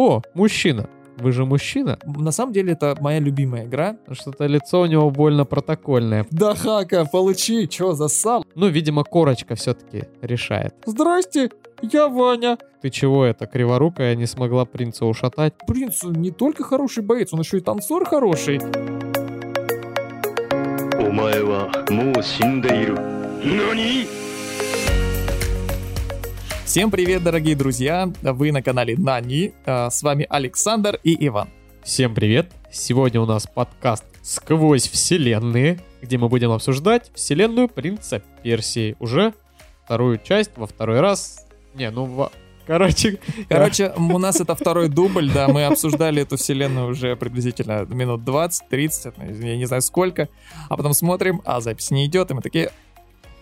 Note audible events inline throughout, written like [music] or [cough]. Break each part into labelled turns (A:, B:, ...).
A: О, мужчина. Вы же мужчина.
B: На самом деле это моя любимая игра.
A: Что-то лицо у него больно протокольное.
B: Да, Хака, получи, чё, засал?
A: Ну, видимо, корочка все таки решает.
B: Здрасте, я Ваня.
A: Ты чего это, криворукая не смогла принца ушатать?
B: Принц не только хороший боец, он еще и танцор хороший.
C: Умаева, му синдейру. Нани?
B: Всем привет, дорогие друзья! Вы на канале Нани. А, С вами Александр и Иван.
A: Всем привет! Сегодня у нас подкаст «Сквозь вселенные», где мы будем обсуждать вселенную принца Персии. Уже вторую часть, во второй раз. Не, ну, во- короче... [laughs]
B: Короче, у нас это второй дубль, да, мы обсуждали эту вселенную уже приблизительно минут 20-30, я не знаю сколько, а потом смотрим, а запись не идет, и мы такие,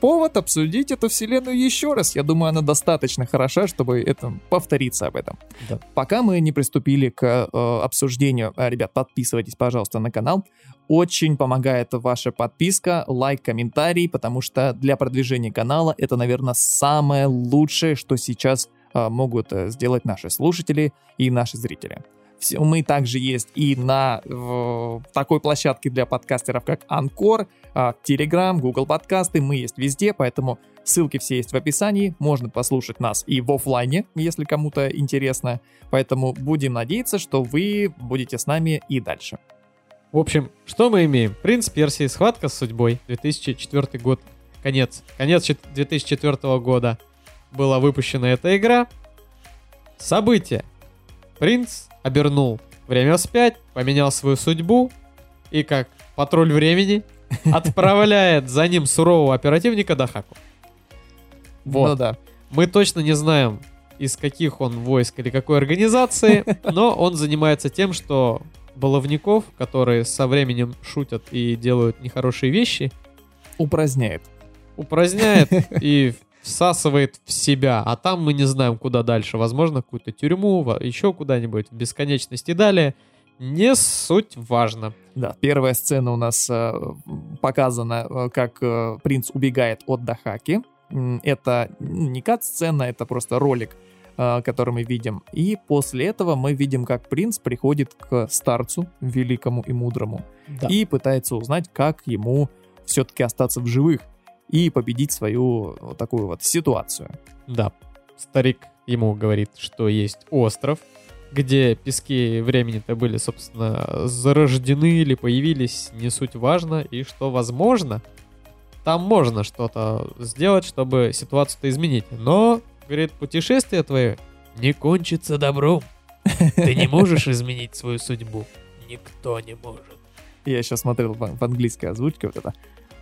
B: повод обсудить эту вселенную еще раз. Я думаю, она достаточно хороша, чтобы это повториться об этом.
A: Да.
B: Пока мы не приступили к э, обсуждению, э, ребят, подписывайтесь, пожалуйста, на канал. Очень помогает ваша подписка, лайк, комментарий, потому что для продвижения канала это, наверное, самое лучшее, что сейчас э, могут э, сделать наши слушатели и наши зрители. Все- Мы также есть и на э, такой площадке для подкастеров, как Анкор, Telegram, Google подкасты, мы есть везде, поэтому ссылки все есть в описании, можно послушать нас и в оффлайне, если кому-то интересно, поэтому будем надеяться, что вы будете с нами и дальше.
A: В общем, что мы имеем? Принц Персии, схватка с судьбой, 2004 год, конец, конец чет- 2004 года была выпущена эта игра. События. Принц обернул время вспять, поменял свою судьбу и как патруль времени [laughs] отправляет за ним сурового оперативника Дахаку. Вот.
B: Ну да.
A: Мы точно не знаем, из каких он войск или какой организации, [laughs] но он занимается тем, что баловников, которые со временем шутят и делают нехорошие вещи,
B: Упраздняет.
A: упраздняет [laughs] и всасывает в себя. А там мы не знаем, куда дальше. Возможно, какую-то тюрьму, еще куда-нибудь, в бесконечности далее. Не суть важно.
B: Да, первая сцена у нас э, показана, э, как э, принц убегает от Дахаки. Это не кат-сцена, это просто ролик, э, который мы видим. И после этого мы видим, как принц приходит к старцу, великому и мудрому, и пытается узнать, как ему все-таки остаться в живых и победить свою вот такую вот ситуацию.
A: Да, старик ему говорит, что есть остров, где пески времени-то были, собственно, зарождены или появились, не суть важно, и что, возможно, там можно что-то сделать, чтобы ситуацию-то изменить. Но, говорит, путешествие твое не кончится добром. Ты не можешь [laughs] изменить свою судьбу. Никто не может.
B: Я сейчас смотрел в, английской озвучке вот это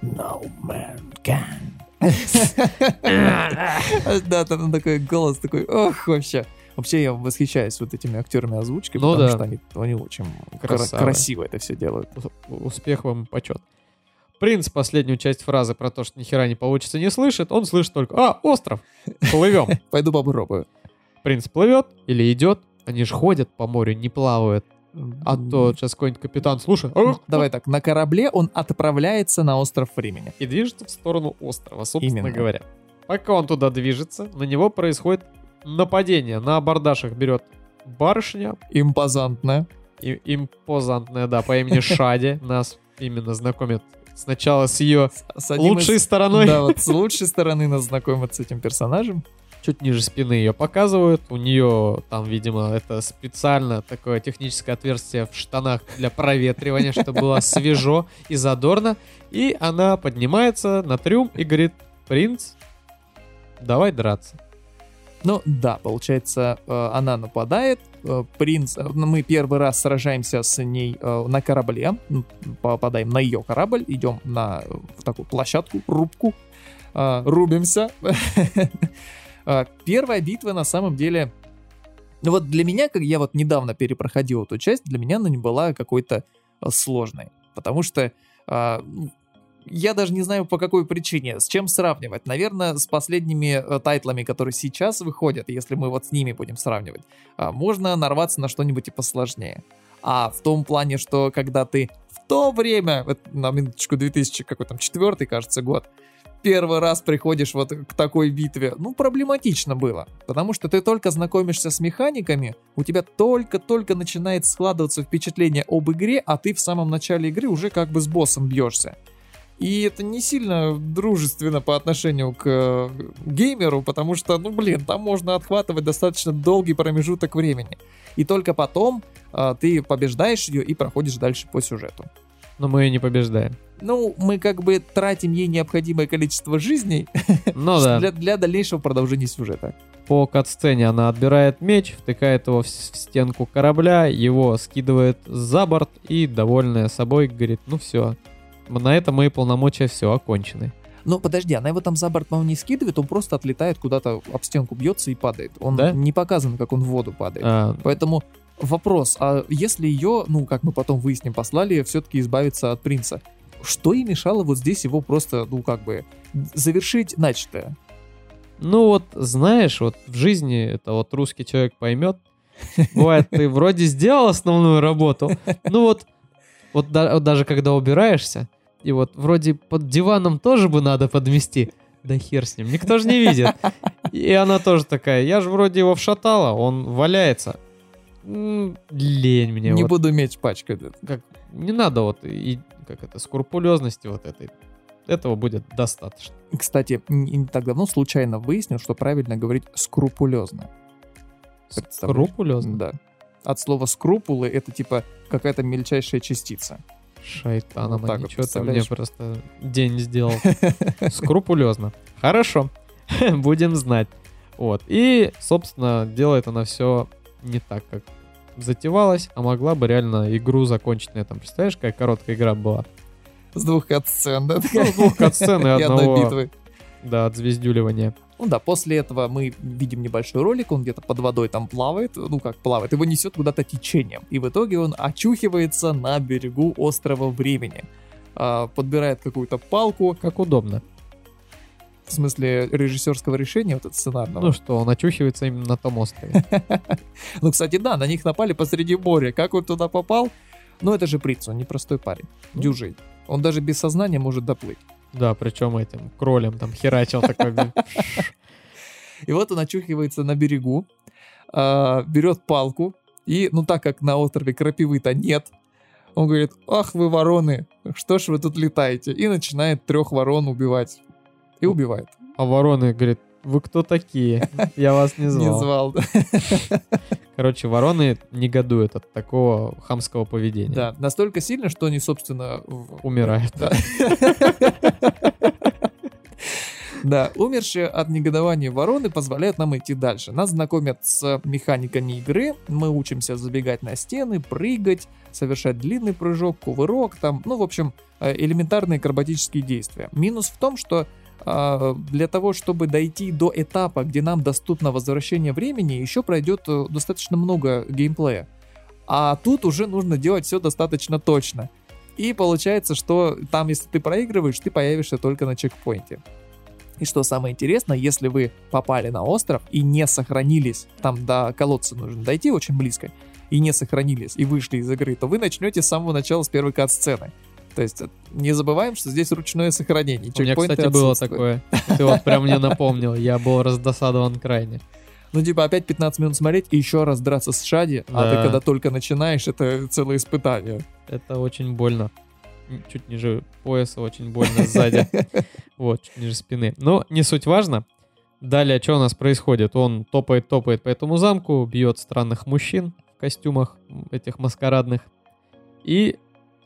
B: No man can. [laughs] Да, там такой голос такой, ох, вообще. Вообще я восхищаюсь вот этими актерами озвучки,
A: Ну
B: потому
A: да.
B: что они, они очень кра-
A: Красавы.
B: красиво это все делают.
A: Успех вам и почет. Принц последнюю часть фразы про то, что ни хера не получится, не слышит. Он слышит только «А, остров! Плывем!» [laughs]
B: Пойду попробую.
A: Принц плывет или идет. Они же ходят по морю, не плавают. А то сейчас какой-нибудь капитан, слушай, ах,
B: Давай так, на корабле он отправляется на остров времени.
A: и движется в сторону острова, собственно
B: Именно.
A: говоря. Пока он туда движется, на него происходит нападение. На абордажах берет барышня,
B: Импозантная.
A: и- импозантная, да, по имени [laughs] Шади. Нас именно знакомят сначала с ее
B: С одним
A: лучшей
B: из-
A: стороной.
B: Да, вот с лучшей стороны нас знакомят с этим персонажем.
A: Чуть ниже спины ее показывают. У нее там, видимо, это специально такое техническое отверстие в штанах для проветривания, чтобы было свежо и задорно. И она поднимается на трюм и говорит, принц, давай драться.
B: Ну да, получается, э, она нападает, э, принц, э, ну, мы первый раз сражаемся с ней на корабле, м, попадаем на ее корабль, идем на такую площадку, рубку, рубимся. [laughs] Э, Первая битва на самом деле, ну вот для меня, как я вот недавно перепроходил эту часть, для меня она не была какой-то э, сложной, потому что э, я даже не знаю по какой причине, с чем сравнивать. Наверное, с последними э, тайтлами, которые сейчас выходят, если мы вот с ними будем сравнивать, а, можно нарваться на что-нибудь и посложнее. А в том плане, что когда ты в то время, на минуточку 2000, какой там, четвертый, кажется, год, первый раз приходишь вот к такой битве, ну, проблематично было. Потому что ты только знакомишься с механиками, у тебя только-только начинает складываться впечатление об игре, а ты в самом начале игры уже как бы с боссом бьешься. И это не сильно дружественно по отношению к э, геймеру, потому что, ну блин, там можно отхватывать достаточно долгий промежуток времени. И только потом э, ты побеждаешь ее и проходишь дальше по сюжету.
A: Но мы ее не побеждаем.
B: Ну, мы как бы тратим ей необходимое количество жизней [laughs]
A: Ну да.
B: для, для дальнейшего продолжения сюжета.
A: По кат-сцене она отбирает меч, втыкает его в стенку корабля, его скидывает за борт и, довольная собой, говорит, ну все, на этом мои полномочия все окончены.
B: Но подожди, она его там за борт, по-моему, не скидывает, он просто отлетает куда-то, об стенку бьется и падает. Он
A: Да?
B: не показан, как он в воду падает.
A: А,
B: Поэтому вопрос, а если ее, ну, как мы потом выясним, послали все-таки избавиться от принца, что и мешало вот здесь его просто, ну, как бы, завершить начатое?
A: ну вот, знаешь, вот в жизни это вот русский человек поймет. Бывает, ты вроде сделал основную работу, ну вот, вот, да- вот даже когда убираешься, и вот вроде под диваном тоже бы надо подмести, да хер с ним, никто же не видит. И она тоже такая, я же вроде его вшатала, он валяется. Лень мне.
B: не
A: вот.
B: буду меч пачкать.
A: Как, не надо вот и как это, скрупулезности вот этой. Этого будет достаточно.
B: Кстати, не так давно случайно выяснил, что правильно говорить скрупулезно.
A: Скрупулезно?
B: Да. От слова скрупулы это типа какая-то мельчайшая частица.
A: Шайтан,
B: Вот вот,
A: ничего ты мне просто день сделал. [laughs] Скрупулезно. Хорошо. [laughs] Будем знать. Вот. И, собственно, делает она все не так, как затевалась, а могла бы реально игру закончить на этом. Представляешь, какая короткая игра была?
B: С двух катсцен, да?
A: Ну, двух катсцен и [laughs] одного,
B: битвы.
A: да, отзвездюливания.
B: Ну да, после этого мы видим небольшой ролик, он где-то под водой там плавает, ну как плавает, его несет куда-то течением. И в итоге он очухивается на берегу острова времени. А, подбирает какую-то палку,
A: Как удобно.
B: В смысле режиссерского решения, вот это сценарного.
A: Ну что, он очухивается именно на том острове. [laughs]
B: Ну, кстати, да, на них напали посреди моря. Как он туда попал? Ну, это же принц, он непростой парень.
A: Ну.
B: Дюжий. Он даже без сознания может доплыть.
A: Да, причем этим кролем там херачил такой. [laughs]
B: И вот он очухивается на берегу, а, берет палку, и, ну так как на острове крапивы-то нет, он говорит, ах вы вороны, что ж вы тут летаете? И начинает трех ворон убивать. И убивает.
A: А вороны говорит, вы кто такие? Я вас не [laughs]
B: Не
A: звал.
B: звал. да. [laughs]
A: Короче, вороны негодуют от такого хамского поведения.
B: Да, настолько сильно, что они, собственно...
A: Умирают.
B: Да. [laughs] Да, умершие от негодования вороны позволяют нам идти дальше. Нас знакомят с механиками игры, мы учимся забегать на стены, прыгать, совершать длинный прыжок, кувырок, там, ну, в общем, э, элементарные акробатические действия. Минус в том, что для того, чтобы дойти до этапа, где нам доступно возвращение времени, еще пройдет э, достаточно много геймплея. А тут уже нужно делать все достаточно точно. И получается, что там, если ты проигрываешь, ты появишься только на чекпоинте. И что самое интересное, если вы попали на остров и не сохранились, там до колодца нужно дойти очень близко, и не сохранились, и вышли из игры, то вы начнете с самого начала, с первой кат-сцены. То есть э, не забываем, что здесь ручное сохранение.
A: У меня, кстати, было такое. Ты вот прям мне напомнил. Я был раздосадован крайне.
B: Ну, типа, опять 15 минут смотреть и еще раз драться с Шади, а ты
A: Да.
B: когда только начинаешь, это целое испытание.
A: Это очень больно. Чуть ниже пояса, очень больно сзади. [laughs] Вот, чуть ниже спины. Но не суть важно. Далее, что у нас происходит? Он топает-топает по этому замку, бьет странных мужчин в костюмах этих маскарадных и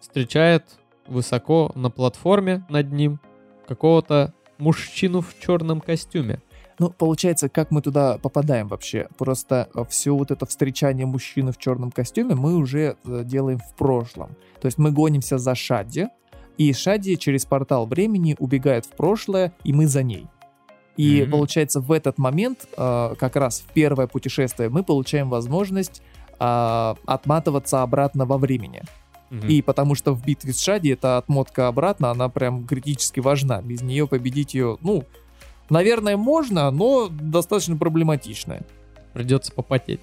A: встречает высоко на платформе над ним какого-то мужчину в черном костюме.
B: Ну, получается, как мы туда попадаем вообще? Просто все вот это встречание мужчины в черном костюме мы уже э, делаем в прошлом. То есть мы гонимся за Шадди, и Шадди через портал времени убегает в прошлое, и мы за ней. И
A: Мгм.
B: получается, в этот момент, э, как раз в первое путешествие, мы получаем возможность а, отматываться обратно во времени.
A: Мгм.
B: И потому что в битве с Шади эта отмотка обратно, она прям критически важна. Без нее победить ее, ну, наверное, можно, но достаточно проблематично.
A: Придется попотеть.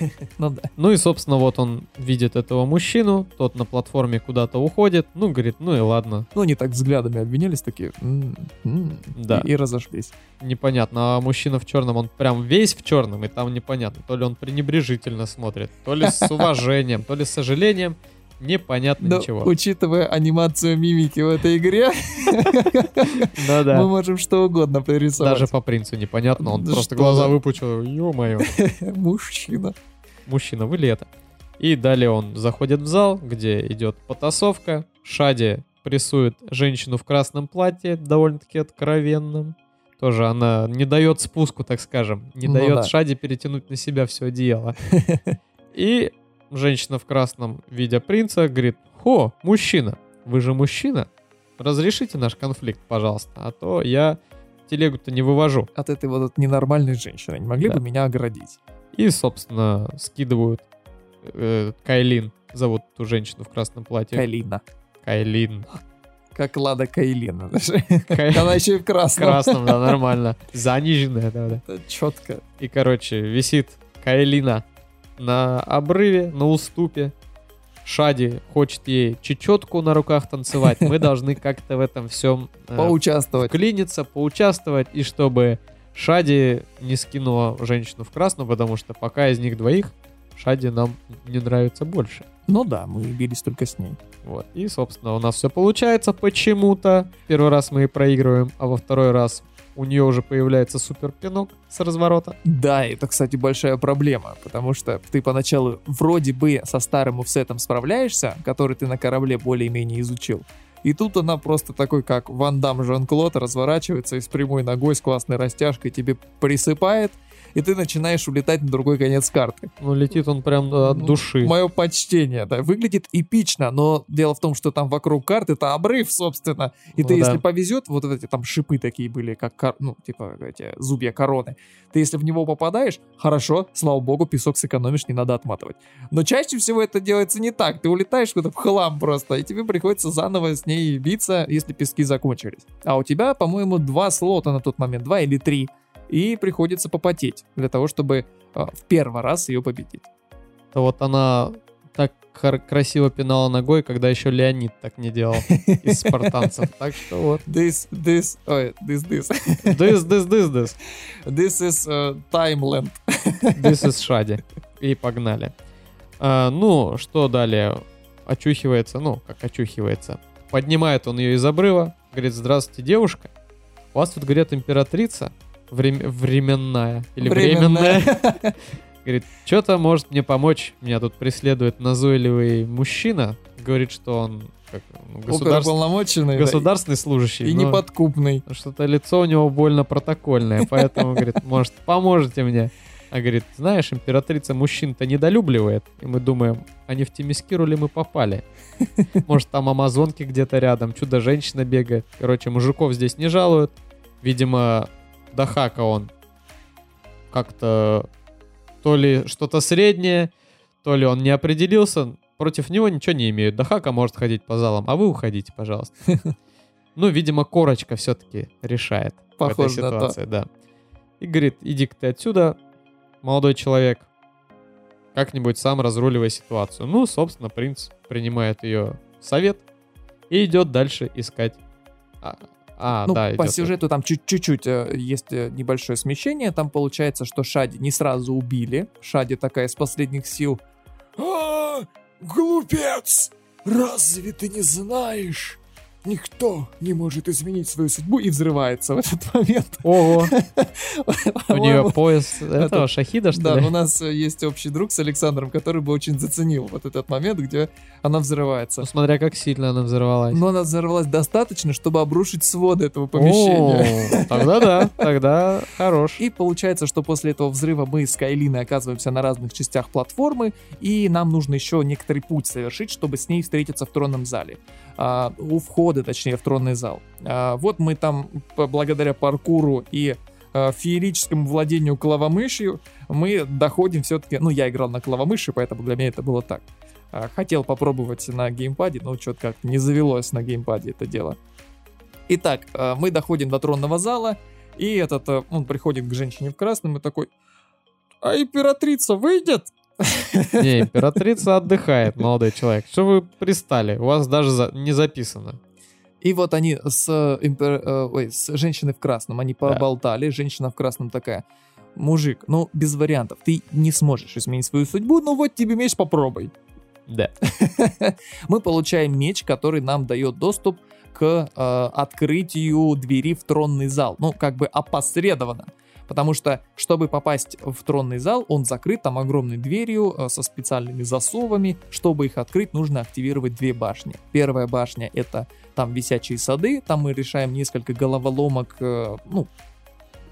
A: [laughs]
B: Ну да.
A: Ну и, собственно, вот он видит этого мужчину, тот на платформе куда-то уходит, ну, говорит, ну и ладно,
B: Ну, они так взглядами обвинялись, такие, «М, м»,
A: Да.
B: и, и разошлись.
A: непонятно, а мужчина в черном, он прям весь в черном, и там непонятно, то ли он пренебрежительно смотрит, то ли с [laughs] уважением, то ли с сожалением, непонятно
B: Но,
A: ничего.
B: учитывая анимацию мимики в этой игре, [laughs] мы
A: Да-да.
B: можем что угодно пририсовать.
A: Даже по принцу непонятно, он просто глаза
B: за-
A: выпучил, ё-моё. [laughs]
B: Мужчина.
A: мужчина, вы ли это? И далее он заходит в зал, где идет потасовка. Шади прессует женщину в красном платье, довольно-таки откровенном. Тоже она не дает спуску, так скажем. Не
B: Ну
A: дает
B: да.
A: Шади перетянуть на себя все одеяло. [laughs] И женщина в красном, видя принца, говорит, «Хо, мужчина, вы же мужчина? Разрешите наш конфликт, пожалуйста, а то я телегу-то не вывожу».
B: От этой вот от ненормальной женщины. Не могли
A: Да.
B: бы меня оградить?
A: И, собственно, скидывают э, Кайлин, зовут ту женщину в красном платье.
B: Кайлина.
A: Кайлин.
B: Как Лада Кайлина. [laughs] даже.
A: Кай-
B: Она еще и в
A: В
B: красном.
A: красном, да, нормально. [laughs] Заниженная, да, да.
B: Это четко.
A: И, короче, висит Кайлина на обрыве, на уступе. Шади хочет ей чечетку на руках танцевать. Мы должны как-то в этом всем э,
B: Поучаствовать.
A: вклиниться, поучаствовать, и чтобы Шади не скинула женщину в красную, потому что пока из них двоих Шади нам не нравится больше.
B: Ну да, мы бились только с ней.
A: Вот. И, собственно, у нас все получается почему-то. Первый раз мы проигрываем, а во второй раз у нее уже появляется супер пинок с разворота.
B: Да, это, кстати, большая проблема, потому что ты поначалу вроде бы со старым офсетом справляешься, который ты на корабле более-менее изучил, и тут она просто такой, как Ван Дам Жан-Клод, разворачивается и с прямой ногой, с классной растяжкой тебе присыпает, и ты начинаешь улетать на другой конец карты.
A: Ну, летит он прям от
B: Ну,
A: души.
B: Мое почтение, да. Выглядит эпично, но дело в том, что там вокруг карты это обрыв, собственно. И
A: Ну
B: ты,
A: да.
B: если повезет, вот эти там шипы такие были, как, кор- ну, типа эти зубья короны. Ты, если в него попадаешь, хорошо, слава богу, песок сэкономишь, не надо отматывать. Но чаще всего это делается не так. Ты улетаешь куда-то в хлам просто, и тебе приходится заново с ней биться, если пески закончились. А у тебя, по-моему, два слота на тот момент, два или три. И приходится попотеть для того, чтобы а, в первый раз ее победить.
A: Вот она так красиво пинала ногой, когда еще Леонид так не делал [laughs] из спартанцев. Так что вот.
B: This, this, ой, this, this.
A: This, this, this, this.
B: This is uh, Timeland.
A: This is Шади. И погнали. А, ну, что далее? Очухивается, ну, как очухивается. Поднимает он ее из обрыва, говорит, здравствуйте, девушка. У вас тут, говорят, императрица врем- временная. Или
B: Временная.
A: временная. [laughs] Говорит, что-то может мне помочь. Меня тут преследует назойливый мужчина. Говорит, что он как, ну, государств-
B: Оперуполномоченный. да,
A: государственный служащий.
B: И
A: но
B: неподкупный.
A: Что-то лицо у него больно протокольное. Поэтому, [laughs] говорит, может, поможете мне? А говорит, знаешь, императрица мужчин-то недолюбливает. И мы думаем, а не в Темискиру ли мы попали? Может, там амазонки где-то рядом, чудо-женщина бегает. Короче, мужиков здесь не жалуют. Видимо, Дахака он как-то то ли что-то среднее, то ли он не определился. Против него ничего не имеют. Дахака может ходить по залам, а вы уходите, пожалуйста. [laughs] Ну, видимо, корочка все-таки решает в этой
B: Похоже на то.
A: ситуации, да. И говорит, иди-ка ты отсюда, молодой человек, как-нибудь сам разруливай ситуацию. Ну, собственно, принц принимает ее совет и идет дальше искать. А,
B: ну,
A: да,
B: по сюжету там чуть- чуть-чуть э, есть э, небольшое смещение. Там получается, что Шади не сразу убили. Шади такая из последних сил. «А, глупец! Разве ты не знаешь? Никто не может изменить свою судьбу и взрывается в этот момент.
A: Ого, [laughs] у нее пояс этого
B: это-
A: шахида, что
B: Да,
A: ли?
B: у нас э, есть общий друг с Александром, который бы очень заценил вот этот момент, где она взрывается.
A: Ну, смотря как сильно она взорвалась.
B: Но она взорвалась достаточно, чтобы обрушить своды этого помещения.
A: Тогда да, тогда хорош.
B: И получается, что после этого взрыва мы с Кайлиной оказываемся на разных частях платформы, и нам нужно еще некоторый путь совершить, чтобы с ней встретиться в тронном зале. А, у входа, точнее, в тронный зал. А, вот мы там, благодаря паркуру и а, феерическому владению клавомышью, мы доходим все-таки... Ну, я играл на клавомыши, поэтому для меня это было так. А, хотел попробовать на геймпаде, но что-то как-то не завелось на геймпаде это дело. Итак, а, мы доходим до тронного зала, и этот, э, он приходит к женщине в красном и такой, а императрица выйдет?
A: Не, императрица отдыхает, молодой человек. Что вы пристали? У вас даже за- не записано.
B: И вот они с, импер- э, ой, с женщиной в красном, они поболтали, женщина в красном такая, мужик, ну, без вариантов, ты не сможешь изменить свою судьбу, ну вот тебе меч, попробуй.
A: Да. [laughs]
B: Мы получаем меч, который нам дает доступ к э, открытию двери в тронный зал, ну, как бы опосредованно. Потому что, чтобы попасть в тронный зал, он закрыт там огромной дверью э, со специальными засовами. Чтобы их открыть, нужно активировать две башни. Первая башня это там висячие сады, там мы решаем несколько головоломок, э, ну,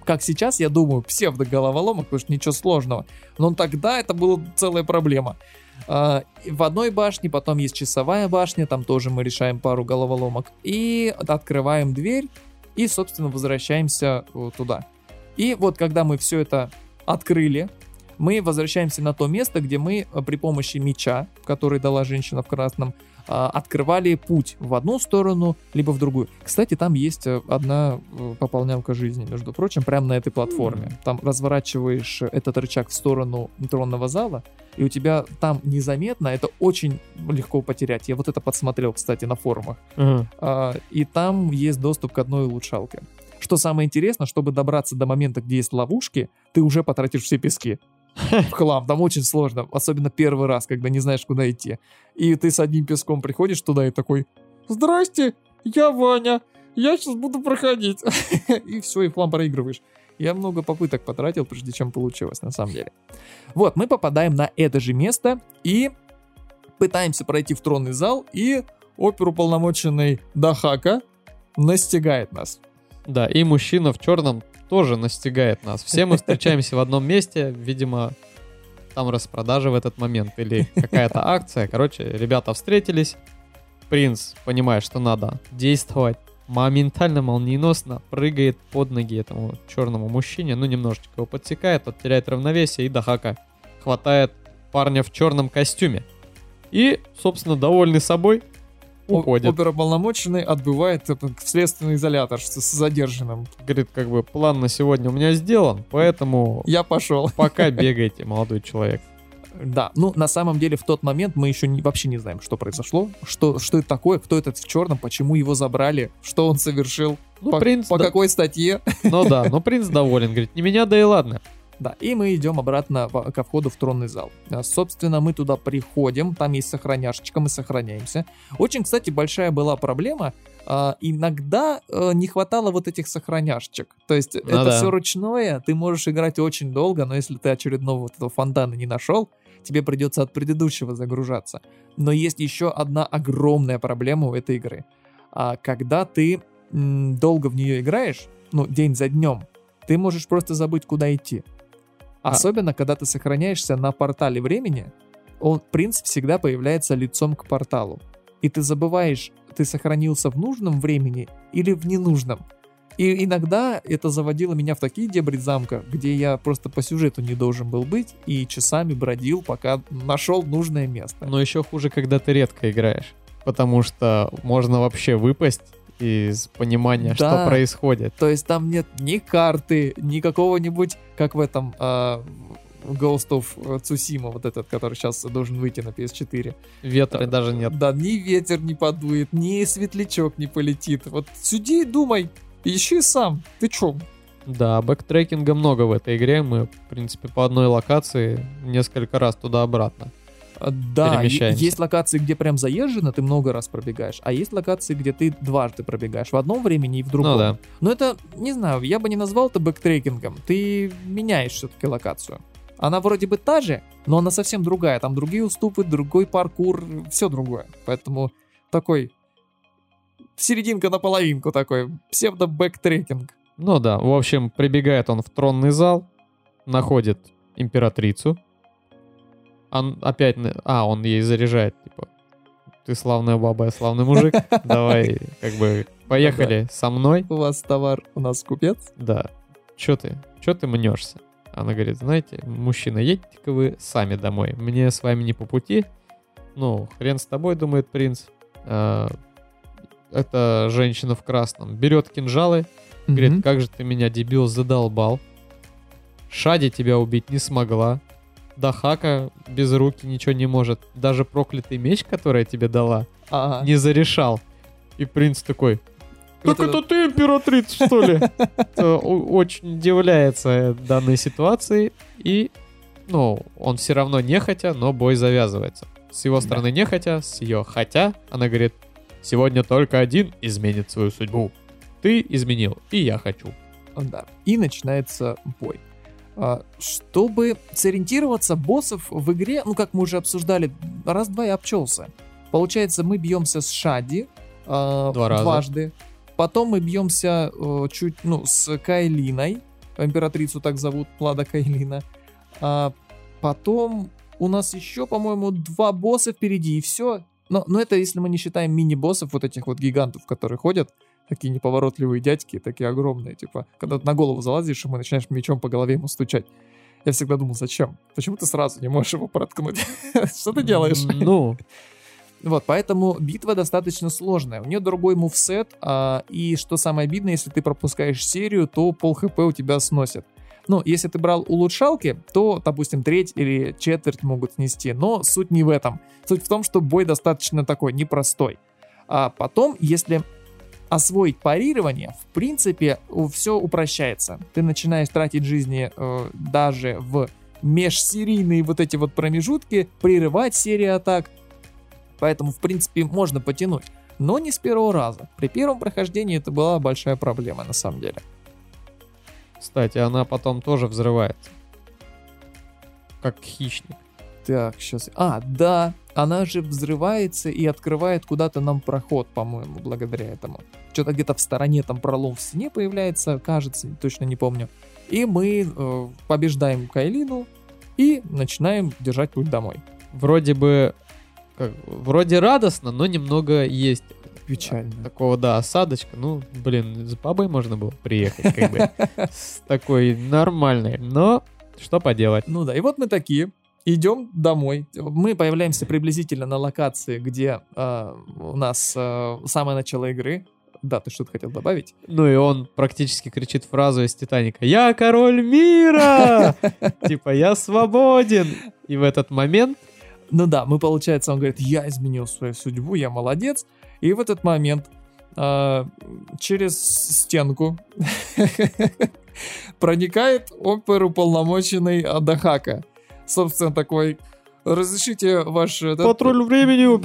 B: как сейчас, я думаю, псевдоголоволомок, потому что ничего сложного. Но тогда это была целая проблема. И В одной башне, потом есть часовая башня, там тоже мы решаем пару головоломок. И открываем дверь, и, собственно, возвращаемся э, туда. И вот когда мы все это открыли, мы возвращаемся на то место, где мы э, при помощи меча, который дала женщина в красном, а, открывали путь в одну сторону, либо в другую. Кстати, там есть э, одна э, пополнялка жизни, между прочим, прямо на этой платформе. Там разворачиваешь этот рычаг в сторону тронного зала, и у тебя там незаметно, это очень легко потерять. Я вот это подсмотрел, кстати, на форумах. А, и там есть доступ к одной улучшалке. Что самое интересное, чтобы добраться до момента, где есть ловушки, ты уже потратишь все пески. [laughs] В хлам, там очень сложно, особенно первый раз, когда не знаешь, куда идти. И ты с одним песком приходишь туда и такой, здрасте, я Ваня, я сейчас буду проходить. [laughs] И все, и хлам проигрываешь. Я много попыток потратил, прежде чем получилось, на самом деле. Вот, мы попадаем на это же место и пытаемся пройти в тронный зал, и оперуполномоченный Дахака настигает нас.
A: Да, и мужчина в черном тоже настигает нас. Все мы встречаемся в одном месте, видимо, там распродажа в этот момент или какая-то акция. Короче, ребята встретились. Принц понимает, что надо действовать. Моментально, молниеносно прыгает под ноги этому черному мужчине, ну немножечко его подсекает, тот теряет равновесие, и Дахака хватает парня в черном костюме. И, собственно, довольный собой, уходит.
B: Оперуполномоченный отбывает в следственный изолятор с, с задержанным.
A: Говорит, как бы план на сегодня у меня сделан, поэтому
B: Я пошел.
A: пока [laughs] бегайте, молодой человек.
B: Да, ну на самом деле в тот момент мы еще не, вообще не знаем, что произошло, что, что это такое, кто этот в черном, почему его забрали, что он совершил,
A: Ну,
B: по,
A: принц,
B: по
A: да-
B: какой статье.
A: ну да, [laughs] но принц доволен, говорит, не меня, да и ладно.
B: Да, и мы идем обратно в- ко входу в тронный зал. А, Собственно, мы туда приходим, там есть сохраняшечка, мы сохраняемся. Очень, кстати, большая была проблема. а, иногда э, не хватало вот этих сохраняшечек. То есть это
A: да.
B: все ручное, ты можешь играть очень долго, но если ты очередного вот этого фонтана не нашел, тебе придется от предыдущего загружаться. Но есть еще одна огромная проблема у этой игры. А, когда ты м, долго в нее играешь, ну, день за днем, ты можешь просто забыть, куда идти.
A: А.
B: Особенно, когда ты сохраняешься на портале времени, он, принц всегда появляется лицом к порталу. И ты забываешь, ты сохранился в нужном времени или в ненужном. И иногда это заводило меня в такие дебри замка, где я просто по сюжету не должен был быть и часами бродил, пока нашел нужное место.
A: Но еще хуже, когда ты редко играешь, потому что можно вообще выпасть из понимания, что
B: Да.
A: происходит.
B: То есть там нет ни карты, ни какого-нибудь, как в этом а, Ghost of Tsushima, вот этот, который сейчас должен выйти на PS4.
A: Ветра даже нет.
B: Да, ни ветер не подует, ни светлячок не полетит. Вот сиди и думай, ищи сам. Ты чё?
A: Да, бэктрекинга много в этой игре. Мы, в принципе, по одной локации несколько раз туда-обратно.
B: А, Да, есть локации, где прям заезжено, ты много раз пробегаешь, а есть локации, где ты дважды пробегаешь, в одном времени и в другом.
A: Ну да.
B: Но это, не знаю, я бы не назвал это бэктрекингом. Ты меняешь все-таки локацию. Она вроде бы та же, но она совсем другая. Там другие уступы, другой паркур, все другое. Поэтому такой серединка на половинку такой, псевдо-бэктрекинг.
A: Ну да, в общем, прибегает он в тронный зал, находит императрицу. Он опять... А, он ей заряжает, типа, ты славная баба, я славный мужик, [laughs] давай, как бы, поехали со мной.
B: У вас товар, у нас купец.
A: Да. Чё ты? Чё ты мнешься? Она говорит, знаете, мужчина, едьте-ка вы сами домой. Мне с вами не по пути. Ну, хрен с тобой, думает принц. А, Эта женщина в красном берет кинжалы, говорит, как же ты меня, дебил, задолбал. Шади тебя убить не смогла. Дахака без руки ничего не может. Даже проклятый меч, который я тебе дала,
B: Ага.
A: не зарешал. И принц такой, так это
B: это-
A: ты императрица, что ли? [laughs] О- Очень удивляется данной ситуации. И, ну, он все равно нехотя, но бой завязывается. С его
B: Да.
A: стороны нехотя, с ее хотя, она говорит, сегодня только один изменит свою судьбу. Ты изменил, и я хочу.
B: Да. И начинается бой. А, Чтобы сориентироваться, боссов в игре, ну как мы уже обсуждали, раз-два и обчелся. Получается, мы бьемся с Шади а,
A: Два раза.
B: дважды. Потом мы бьемся э, чуть, ну, с Кайлиной. Императрицу так зовут, Плада Кайлина. А потом у нас еще, по-моему, два босса впереди, и все. Но, но это если мы не считаем мини-боссов, вот этих вот гигантов, которые ходят, такие неповоротливые дядьки, такие огромные, типа, когда ты на голову залазишь, и мы начинаешь мечом по голове ему стучать. Я всегда думал, зачем? Почему ты сразу не можешь его проткнуть? [laughs] Что ты делаешь?
A: Ну, [laughs]
B: Вот, поэтому битва достаточно сложная. У нее другой мувсет, а, и что самое обидное, если ты пропускаешь серию, то пол хп у тебя сносит. Ну, если ты брал улучшалки, то, допустим, треть или четверть могут снести, но суть не в этом. Суть в том, что бой достаточно такой непростой. А потом, если освоить парирование, в принципе, все упрощается. Ты начинаешь тратить жизни э, даже в межсерийные вот эти вот промежутки, прерывать серии атак, Поэтому, в принципе, можно потянуть. Но не с первого раза. При первом прохождении это была большая проблема, на самом деле.
A: кстати, она потом тоже взрывается. Как хищник.
B: Так, сейчас... А, да, она же взрывается и открывает куда-то нам проход, по-моему, благодаря этому. Что-то где-то в стороне там пролом в стене появляется, кажется, точно не помню. И мы э, побеждаем Кайлину и начинаем держать путь домой.
A: Вроде бы, как, вроде радостно, но немного есть
B: Печально.
A: такого, да, осадочка. Ну, блин, с бабой можно было приехать, как бы, [laughs] с такой нормальной. Но что поделать.
B: Ну да, и вот мы такие, идем домой. Мы появляемся приблизительно на локации, где э, у нас э, самое начало игры. Да, ты что-то хотел добавить?
A: Ну и он практически кричит фразу из Титаника «Я король мира!» [laughs] Типа «Я свободен!» И в этот момент
B: Ну да, мы, получается, он говорит, я изменил свою судьбу, я молодец. И в этот момент э, через стенку [laughs] проникает оперуполномоченный Адахака. Собственно, такой, разрешите ваш... этот-
A: патруль времени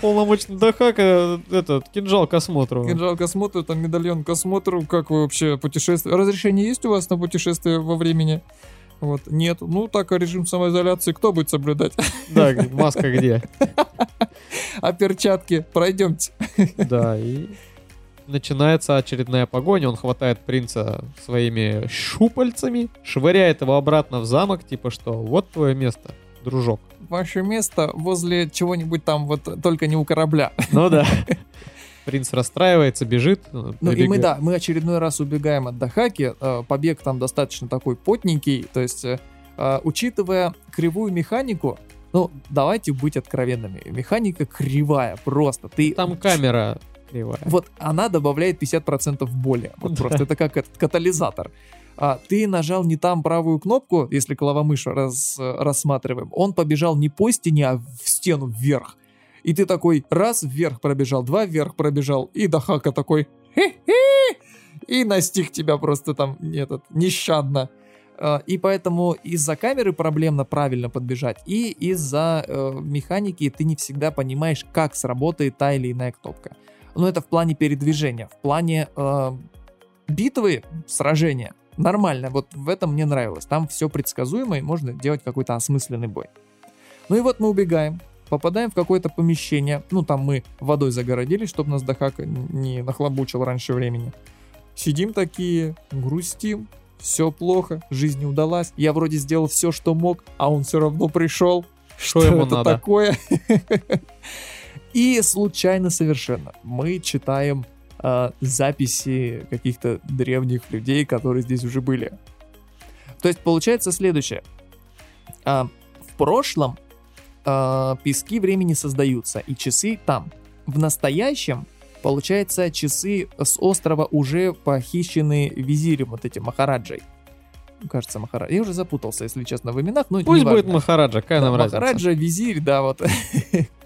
A: полномочный Дахака этот кинжал к осмотру.
B: Кинжал к осмотру, там медальон к осмотру, как вы вообще путешествие... Разрешение есть у вас на путешествие во времени? Вот, нет. Ну, так, а режим самоизоляции кто будет соблюдать?
A: Да, маска где? [laughs]
B: А перчатки? Пройдемте.
A: Да, и начинается очередная погоня. Он хватает принца своими щупальцами, швыряет его обратно в замок, типа что, вот твое место, дружок.
B: Ваше место возле чего-нибудь там, вот только не у корабля.
A: Ну да. [laughs] Принц расстраивается, бежит.
B: Ну и мы, да, мы очередной раз убегаем от Дахаки. Э, Побег там достаточно такой потненький. То есть, э, э, учитывая кривую механику, ну, давайте быть откровенными. Механика кривая просто. Ты
A: Там камера кривая.
B: Вот она добавляет 50% боли. Вот просто это как этот катализатор. А, ты нажал не там правую кнопку, если клавомышь раз, рассматриваем, он побежал не по стене, а в стену вверх. И ты такой раз вверх пробежал, два вверх пробежал, и Дахака такой «Хе-хе!» и настиг тебя просто там этот, нещадно. А, И поэтому из-за камеры проблемно правильно подбежать, и из-за э, механики ты не всегда понимаешь, как сработает та или иная кнопка. Но это в плане передвижения, в плане э, битвы, сражения. Нормально, вот в этом мне нравилось. Там все предсказуемо и можно делать какой-то осмысленный бой. Ну и вот мы убегаем, попадаем в какое-то помещение. Ну там мы водой загородились, чтобы нас Дахака не нахлобучил раньше времени. Сидим такие, грустим, все плохо, жизнь не удалась. Я вроде сделал все, что мог, а он все равно пришел. Что
A: ему
B: это
A: надо?
B: такое? [laughs] И случайно совершенно мы читаем э, записи каких-то древних людей, которые здесь уже были. То есть получается следующее. А, в прошлом а, пески времени создаются, и часы там. В настоящем, получается, часы с острова уже похищены визирем, вот этим Махараджей. кажется, Махараджа. Я уже запутался, если честно, в именах, но
A: Пусть будет Махараджа, какая
B: Да,
A: нам разница.
B: Махараджа, визирь, да, вот. [laughs]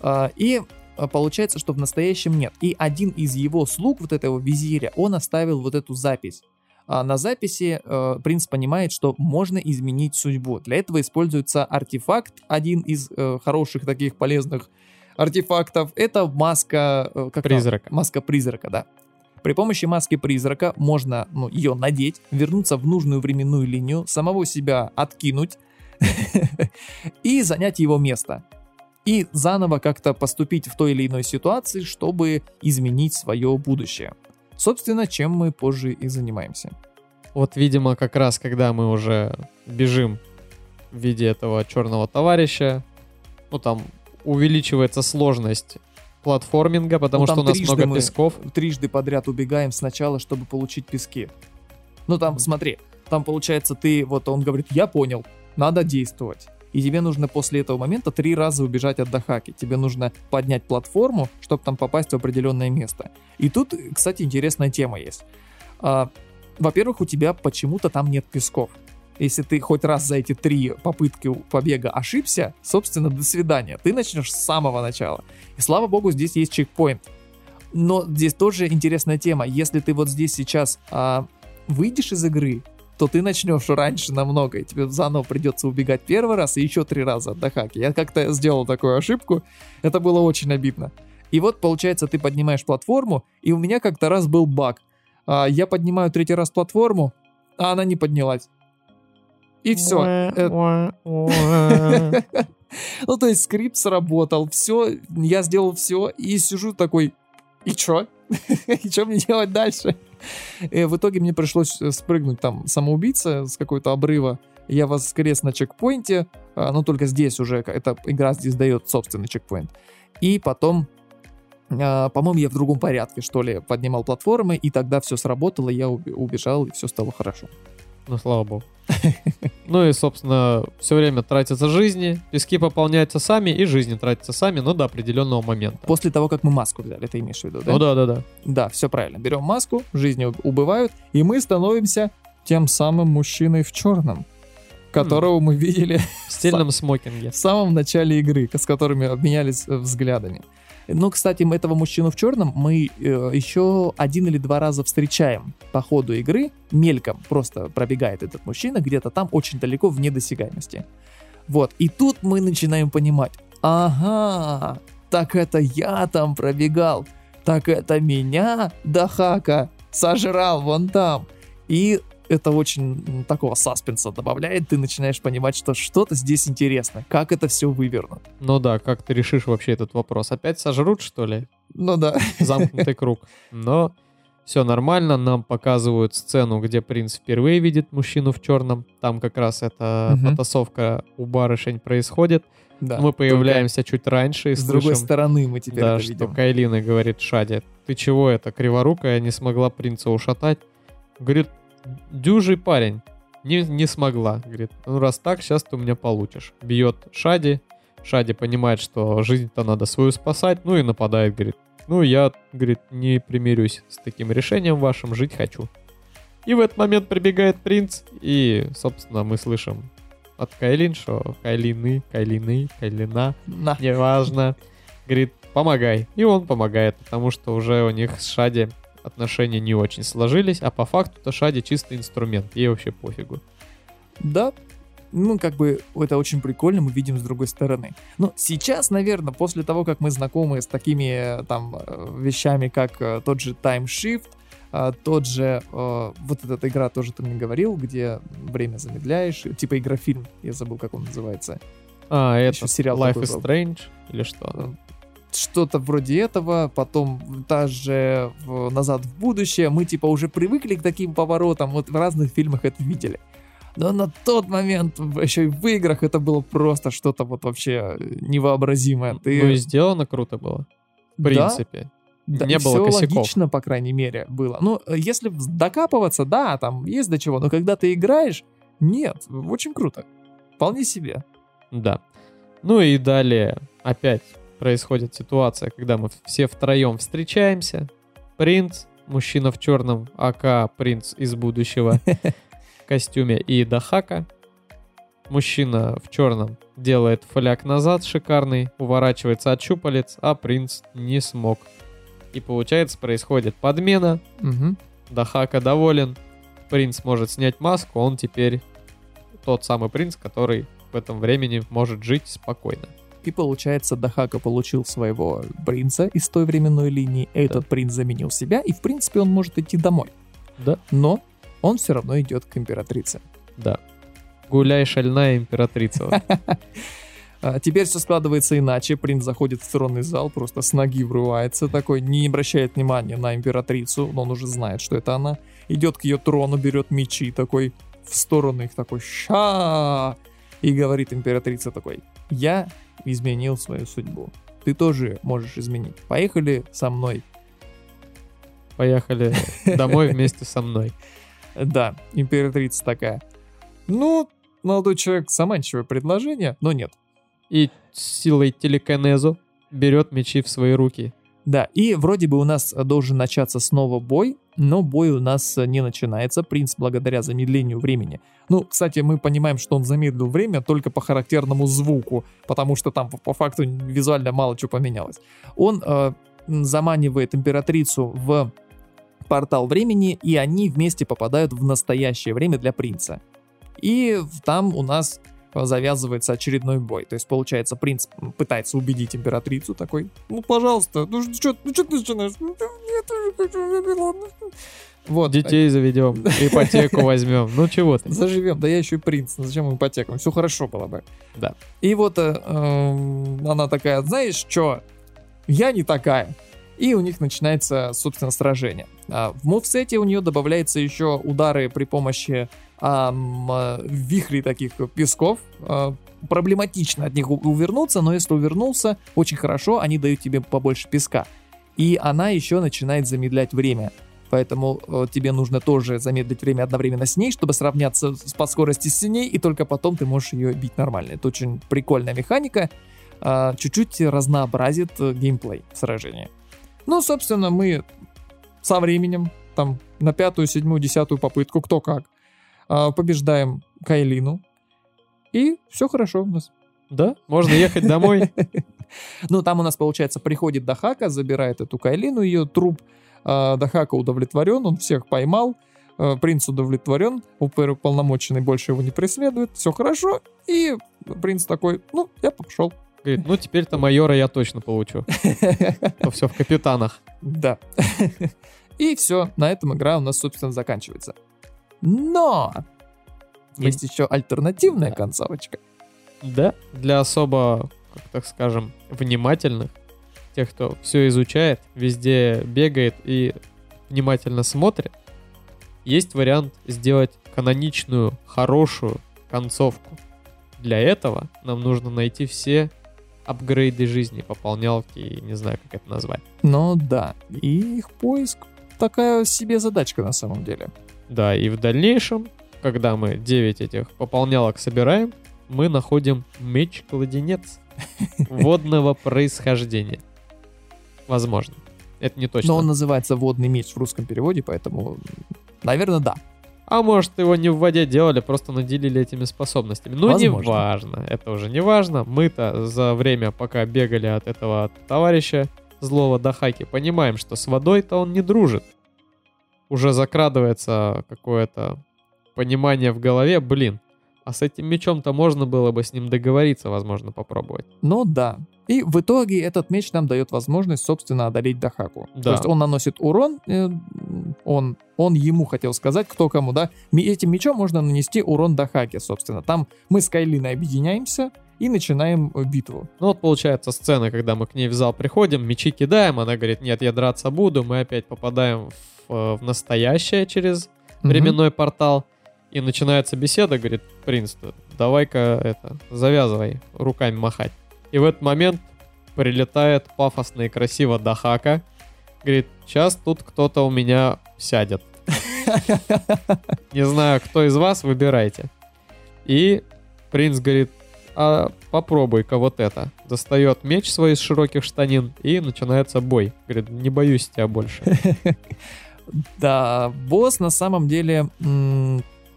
B: А, И а, получается, что в настоящем нет. И один из его слуг, вот этого визиря, он оставил вот эту запись. А на записи э, принц понимает, что можно изменить судьбу. Для этого используется артефакт, один из э, хороших таких полезных артефактов. Это маска... э, как?
A: Призрака.
B: Маска призрака, да. При помощи маски призрака можно ну, ее надеть, вернуться в нужную временную линию, самого себя откинуть [laughs] и занять его место. И заново как-то поступить в той или иной ситуации, чтобы изменить свое будущее. Собственно, чем мы позже и занимаемся.
A: Вот, видимо, как раз когда мы уже бежим в виде этого черного товарища, ну там увеличивается сложность платформинга, потому
B: Ну,
A: что у нас много
B: мы-
A: песков.
B: Трижды подряд убегаем сначала, чтобы получить пески. Ну там, смотри, там получается ты, вот он говорит, я понял, надо действовать. И тебе нужно после этого момента три раза убежать от Дахаки. Тебе нужно поднять платформу, чтобы там попасть в определенное место. И тут, кстати, интересная тема есть. А, во-первых, у тебя почему-то там нет песков. Если ты хоть раз за эти три попытки побега ошибся, собственно, до свидания. Ты начнешь с самого начала. И слава богу, здесь есть чекпоинт. Но здесь тоже интересная тема. Если ты вот здесь сейчас а, выйдешь из игры, то ты начнешь раньше намного, и тебе заново придется убегать первый раз и еще три раза от Дахаки. Я как-то сделал такую ошибку, это было очень обидно. И вот, получается, ты поднимаешь платформу, и у меня как-то раз был баг. А, я поднимаю третий раз платформу, а она не поднялась. И все. [laughs] Ну, то есть скрипт сработал, все, я сделал все, и сижу такой, и чё? [laughs] И что мне делать дальше? И в итоге мне пришлось э, спрыгнуть там самоубийца с какой-то обрыва. Я воскрес на чекпоинте, а, но только здесь уже, эта игра здесь дает собственный чекпоинт. И потом, а, по-моему, я в другом порядке, что ли, поднимал платформы, и тогда все сработало, я убежал, и все стало хорошо.
A: Ну, слава богу. [laughs] Ну и, собственно, все время тратятся жизни, пески пополняются сами, и жизни тратятся сами, но до определенного момента.
B: После того, как мы маску взяли, ты имеешь в виду, да?
A: Ну да, да, да.
B: Да, все правильно. Берем маску, жизни уб- убывают, и мы становимся тем самым мужчиной в черном, которого мы видели
A: В стильном [laughs] смокинге.
B: в самом начале игры, с которыми обменялись э, взглядами. Ну, кстати, мы этого мужчину в черном мы э, еще один или два раза встречаем по ходу игры. Мельком просто пробегает этот мужчина где-то там очень далеко в недосягаемости. Вот, и тут мы начинаем понимать, ага, так это я там пробегал, так это меня Дахака сожрал вон там. И это очень такого саспенса добавляет, ты начинаешь понимать, что что-то здесь интересно, как это все вывернут.
A: Ну да, как ты решишь вообще этот вопрос? Опять сожрут, что ли?
B: Ну да.
A: Замкнутый круг. Но все нормально, нам показывают сцену, где принц впервые видит мужчину в черном. Там как раз эта
B: Мгм.
A: потасовка у барышень происходит.
B: да.
A: Мы появляемся чуть раньше и
B: с другой
A: слышим,
B: стороны мы теперь
A: да,
B: это
A: что
B: видим.
A: Кайлина говорит Шаде, ты чего это, криворукая, не смогла принца ушатать? Говорит, дюжий парень, не, не смогла. Говорит, ну раз так, сейчас ты у меня получишь. Бьет Шади, Шади понимает, что жизнь-то надо свою спасать, ну и нападает, говорит, ну я, говорит, не примирюсь с таким решением вашим, жить хочу. И в этот момент прибегает принц, и, собственно, мы слышим от Кайлин, что Кайлины, Кайлины, Кайлина,
B: На.
A: неважно. Говорит, помогай. И он помогает, потому что уже у них с Шади отношения не очень сложились, а по факту-то Шади чистый инструмент, ей вообще пофигу.
B: Да. Ну, как бы, это очень прикольно, мы видим с другой стороны. Но сейчас, наверное, после того, как мы знакомы с такими э, там э, вещами, как э, тот же Time Shift, тот же, вот эта игра тоже ты мне говорил, где время замедляешь, типа игра-фильм, я забыл, как он называется.
A: А, это
B: сериал
A: Life is
B: был.
A: Strange или что?
B: Что-то вроде этого, потом даже в «Назад в будущее» мы типа уже привыкли к таким поворотам, вот в разных фильмах это видели. Но на тот момент, еще и в играх, это было просто что-то вот вообще невообразимое. Ты...
A: Ну и сделано круто было. В
B: Да,
A: принципе.
B: Да,
A: Не
B: и
A: было
B: всё
A: косяков.
B: логично, по крайней мере, было. Ну, э, если докапываться, да, там есть до чего, но когда ты играешь, нет, очень круто. Вполне себе.
A: Да. Ну и далее опять происходит ситуация, когда мы все втроем встречаемся. Принц, мужчина в черном, АК принц из будущего. [laughs] костюме и Дахака. Мужчина в черном делает фляг назад шикарный, уворачивается от щупалец, а принц не смог. И получается, происходит подмена,
B: Мгм.
A: Дахака доволен, принц может снять маску, он теперь тот самый принц, который в этом времени может жить спокойно.
B: И получается, Дахака получил своего принца из той временной линии, этот принц заменил себя, и в принципе он может идти домой.
A: Да.
B: Но он все равно идет к императрице.
A: Да. Гуляй, шальная императрица. [laughs]
B: А, теперь все складывается иначе. Принц заходит в тронный зал, просто с ноги врывается такой, не обращает внимания на императрицу, но он уже знает, что это она. Идет к ее трону, берет мечи такой, в сторону их такой, ща! И говорит императрица такой, я изменил свою судьбу. Ты тоже можешь изменить. Поехали со мной.
A: Поехали домой [laughs] вместе со мной.
B: Да, императрица такая. Ну, молодой человек, заманчивое предложение, но нет.
A: И силой телекинезу берет мечи в свои руки.
B: Да, и вроде бы у нас должен начаться снова бой, но бой у нас не начинается. Принц благодаря замедлению времени. Ну, кстати, мы понимаем, что он замедлил время только по характерному звуку, потому что там по, факту визуально мало чего поменялось. Он э, заманивает императрицу в портал времени, и они вместе попадают в настоящее время для принца. И там у нас завязывается очередной бой. То есть, получается, принц пытается убедить императрицу такой, ну, пожалуйста, ну что ну, ты начинаешь? Ну, я тоже хочу, ладно». Вот.
A: Детей заведем, ипотеку возьмем. Ну чего ты?
B: Заживем, да я еще и принц, ну, зачем ипотеку? Все хорошо было бы.
A: Да.
B: И вот э, эм, она такая, знаешь что, я не такая. И у них начинается, собственно, сражение. А в мувсете у нее добавляется еще удары при помощи ам, э, вихрей таких песков. А, проблематично от них увернуться, но если увернулся, очень хорошо, они дают тебе побольше песка. И она еще начинает замедлять время. Поэтому э, тебе нужно тоже замедлить время одновременно с ней, чтобы сравняться с, по скорости с ней, и только потом ты можешь ее бить нормально. Это очень прикольная механика. а, чуть-чуть разнообразит э, геймплей сражения. Ну, собственно, мы со временем, там, на пятую, седьмую, десятую попытку, кто как, а, побеждаем Кайлину. И все хорошо у нас.
A: Да, можно ехать домой. [laughs]
B: Ну, там у нас, получается, приходит Дахака, забирает эту Кайлину, ее труп. А, Дахака удовлетворен, он всех поймал. а, Принц удовлетворен, уполномоченный больше его не преследует, все хорошо. И принц такой, ну, я пошел.
A: Говорит, ну теперь-то майора я точно получу. [laughs] То все в капитанах.
B: Да. [laughs] И все, на этом игра у нас, собственно, заканчивается. Но! Есть еще альтернативная
A: Да.
B: концовочка.
A: Да, для особо, как так скажем, внимательных, тех, кто все изучает, везде бегает и внимательно смотрит, есть вариант сделать каноничную, хорошую концовку. Для этого нам нужно найти все апгрейды жизни, пополнялки, и не знаю, как это назвать.
B: Но да, и их поиск такая себе задачка на самом деле.
A: Да, и в дальнейшем, когда мы 9 этих пополнялок собираем, мы находим меч-кладенец [laughs] водного происхождения. Возможно. Это не точно.
B: Но он называется «Водный меч» в русском переводе, поэтому, наверное, да.
A: А может, его не в воде делали, просто наделили этими способностями. Ну, не важно. Это уже не важно. Мы-то за время, пока бегали от этого товарища злого Дахаки, понимаем, что с водой-то он не дружит. Уже закрадывается какое-то понимание в голове, блин, а с этим мечом-то можно было бы с ним договориться, возможно, попробовать.
B: Но да. И в итоге этот меч нам дает возможность, собственно, одолеть Дахаку. То
A: Да.
B: есть он наносит урон, э, он, он ему хотел сказать, кто кому, да. Этим мечом можно нанести урон Дахаке, собственно. Там мы с Кайлиной объединяемся и начинаем битву.
A: Ну вот получается сцена, когда мы к ней в зал приходим, мечи кидаем, она говорит, нет, я драться буду, мы опять попадаем в, в настоящее через
B: Мгм.
A: временной портал, и начинается беседа, говорит, принц, давай-ка это, завязывай, руками махать. И в этот момент прилетает пафосно и красиво Дахака, говорит, сейчас тут кто-то у меня сядет. [laughs] Не знаю, кто из вас, выбирайте. И принц говорит, а попробуй-ка вот это. Достает меч свой из широких штанин и начинается бой. Говорит, не боюсь тебя больше. [laughs]
B: Да, босс на самом деле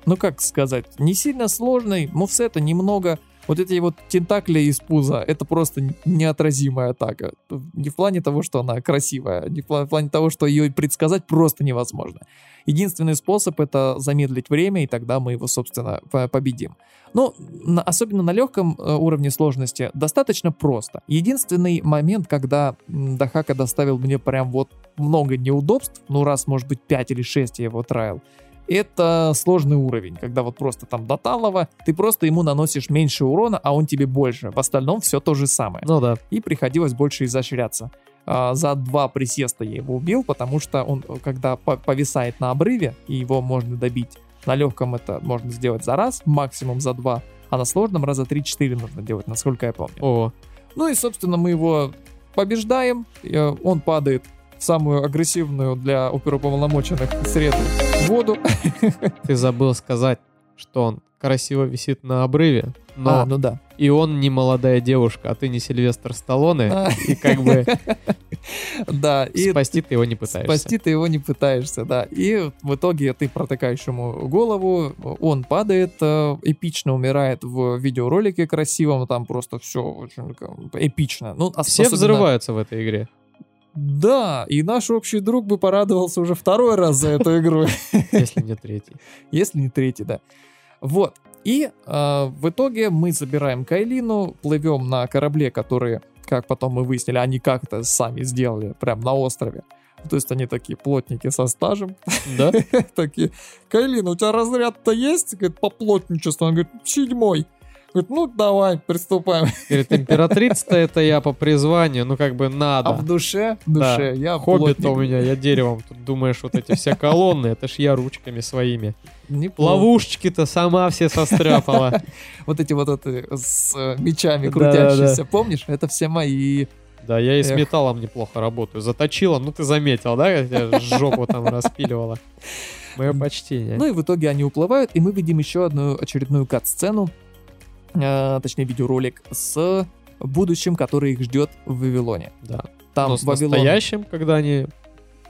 B: ну как сказать, не сильно сложный, мувсета немного. Вот эти вот тентакли из пуза, это просто неотразимая атака. Не в плане того, что она красивая, не в плане того, что ее предсказать просто невозможно. Единственный способ это замедлить время, и тогда мы его, собственно, по- победим. Но на- особенно на легком э, уровне сложности достаточно просто. Единственный момент, когда Дахака доставил мне прям вот много неудобств, ну раз, может быть, 5 или 6 я его траил, это сложный уровень, когда вот просто там до талого ты просто ему наносишь меньше урона, а он тебе больше. В остальном все то же самое.
A: Ну да.
B: И приходилось больше изощряться. А, за два присеста я его убил, потому что он, когда по- повисает на обрыве, и его можно добить, на легком это можно сделать за раз, максимум за два, а на сложном раза 3-4 нужно делать, насколько я помню.
A: О,
B: Ну и, собственно, мы его побеждаем, э, он падает в самую агрессивную для оперуполномоченных среду воду. [laughs]
A: ты забыл сказать, что он красиво висит на обрыве, но
B: А, ну да.
A: и он не молодая девушка, а ты не Сильвестр Сталлоне,
B: А.
A: и как бы [laughs]
B: Да,
A: спасти ты его не пытаешься.
B: спасти ты его не пытаешься, да. И в итоге ты протыкаешь ему голову, он падает, э, эпично умирает в видеоролике красивом, там просто все очень эпично. Ну, ос-
A: Все взрываются в этой игре.
B: Да, и наш общий друг бы порадовался уже второй раз за эту игру. [laughs]
A: если не третий.
B: если не третий, да. Вот. И э, в итоге мы забираем Кайлину, плывем на корабле, которые, как потом мы выяснили, они как-то сами сделали, прям на острове. То есть они такие плотники со стажем.
A: Да? [laughs]
B: Такие, Кайлина, у тебя разряд-то есть? Говорит, по плотничеству. Он говорит, седьмой. Говорит, ну давай, приступаем.
A: Говорит, императрица-то это я по призванию, ну как бы
B: А
A: надо.
B: в душе, в
A: Да.
B: душе, я
A: Хоббит у меня, я деревом. Тут думаешь, вот эти все колонны, это ж я ручками своими.
B: Неплохо.
A: Ловушечки-то сама все состряпала. [laughs]
B: Вот эти вот это с э, мечами
A: Да,
B: крутящиеся, помнишь? Это все мои.
A: Да, я и с
B: Эх.
A: металлом неплохо работаю. Заточила, ну ты заметил, да, как я жопу там распиливала. Мое почтение.
B: Ну и в итоге они уплывают, и мы видим еще одну очередную кат-сцену, э, точнее видеоролик с будущим, который их ждет в Вавилоне.
A: Да.
B: Там
A: Но с
B: Вавилон
A: настоящим, когда они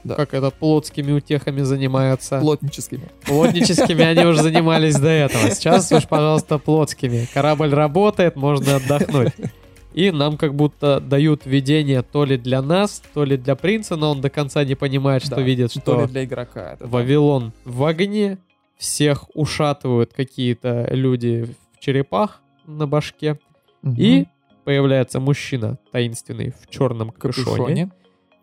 B: Да.
A: как это, плотскими утехами занимаются.
B: плотническими.
A: Плотническими они уже [laughs] занимались до этого. Сейчас уж, пожалуйста, плотскими. Корабль работает, можно отдохнуть. И нам как будто дают видение то ли для нас, то ли для принца, но он до конца не понимает, что
B: Да,
A: видит,
B: То
A: что
B: ли для игрока. это.
A: Вавилон в огне, всех ушатывают какие-то люди в черепах на башке,
B: Мгм.
A: и появляется мужчина таинственный в черном капюшоне,
B: капюшоне.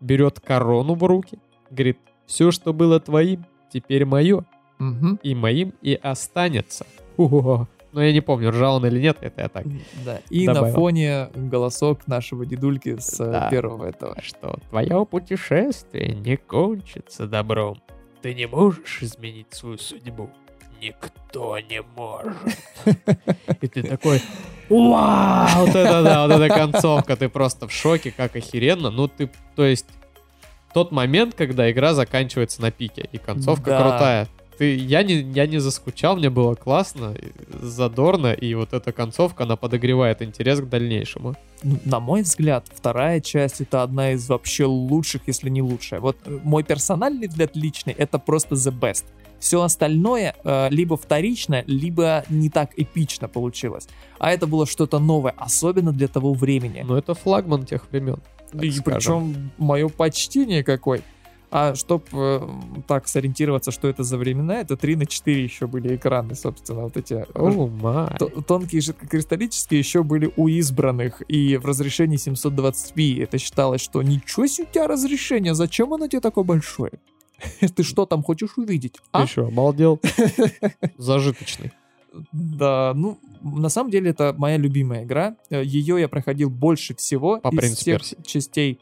A: берет корону в руки, говорит, все, что было твоим, теперь мое,
B: Мгм.
A: и моим и останется. О, Но я не помню, ржал он или нет, это я так.
B: Да. И на
A: Добавил.
B: фоне голосок нашего дедульки с э,
A: Да.
B: первого этого.
A: Что твое путешествие не кончится добром. Ты не можешь изменить свою судьбу. Никто не может. [laughs] И ты такой, вау, вот это да, вот эта концовка, ты просто в шоке, как охеренно. Ну ты, то есть, тот момент, когда игра заканчивается на пике, и концовка
B: Да.
A: крутая. Ты, я, не, я не заскучал, мне было классно, задорно, и вот эта концовка, она подогревает интерес к дальнейшему.
B: Ну, На мой взгляд, вторая часть это одна из вообще лучших, если не лучшая. Вот э, мой персональный взгляд личный это просто the best. Все остальное э, либо вторично, либо не так эпично получилось. А это было что-то новое, особенно для того времени.
A: Но это флагман тех времен.
B: И
A: скажем.
B: причем мое почтение какой. А чтоб э, так сориентироваться, что это за времена, это 3 на 4 еще были экраны, собственно, вот эти т- тонкие жидкокристаллические еще были у избранных, и в разрешении 720p это считалось, что ничего себе у тебя разрешение, зачем оно тебе такое большое? [laughs] Ты что там хочешь увидеть?
A: Ты
B: А?
A: что, обалдел? [laughs] Зажиточный.
B: Да, ну, на самом деле это моя любимая игра. Ее я проходил больше всего
A: По
B: из всех частей.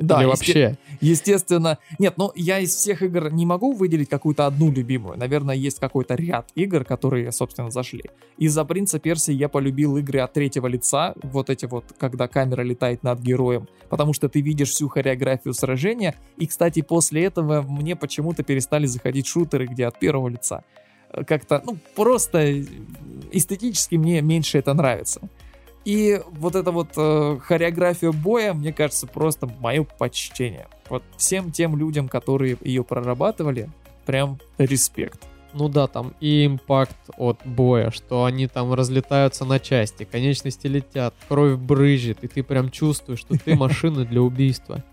B: Да,
A: Или вообще.
B: Естественно. Нет, ну я из всех игр не могу выделить какую-то одну любимую. Наверное, есть какой-то ряд игр, которые, собственно, зашли. Из-за принца Персии я полюбил игры от третьего лица. Вот эти вот, когда камера летает над героем. Потому что ты видишь всю хореографию сражения. И, кстати, после этого мне почему-то перестали заходить шутеры, где от первого лица. Э, Как-то, ну, просто эстетически мне меньше это нравится. И вот эта вот э, хореография боя, мне кажется, просто мое почтение. Вот всем тем людям, которые ее прорабатывали, прям респект.
A: Ну да, там и импакт от боя, что они там разлетаются на части, конечности летят, кровь брызжет, и ты прям чувствуешь, что ты [laughs] машина для убийства.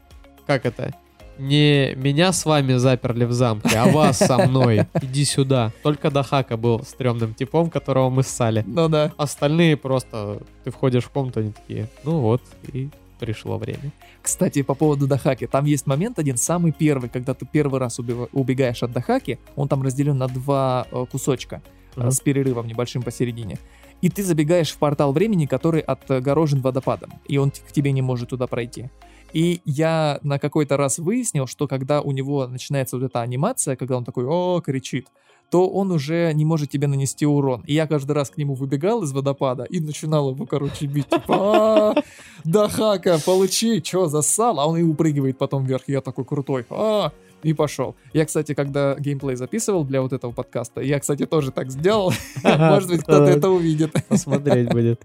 A: Как это? Не меня с вами заперли в замке, а вас со мной. Иди сюда. Только Дахака был стрёмным типом, которого мы ссали.
B: Ну да.
A: Остальные просто... Ты входишь в комнату, они такие, ну вот, и пришло время.
B: Кстати, по поводу Дахаки, там есть момент один, самый первый, когда ты первый раз убегаешь от Дахаки, он там разделен на два э, кусочка
A: Мгм.
B: с перерывом небольшим посередине. И ты забегаешь в портал времени, который отгорожен водопадом, и он к тебе не может туда пройти. И я на какой-то раз выяснил, что когда у него начинается вот эта анимация, когда он такой «О!» кричит, то он уже не может тебе нанести урон. И я каждый раз к нему выбегал из водопада и начинал его, короче, бить. Типа, «А, да хака, получи, чё, засал? А он и упрыгивает потом вверх. Я такой крутой. А, и пошел. Я, кстати, когда геймплей записывал для вот этого подкаста, я, кстати, тоже так сделал. Может быть, кто-то это увидит.
A: Посмотреть будет.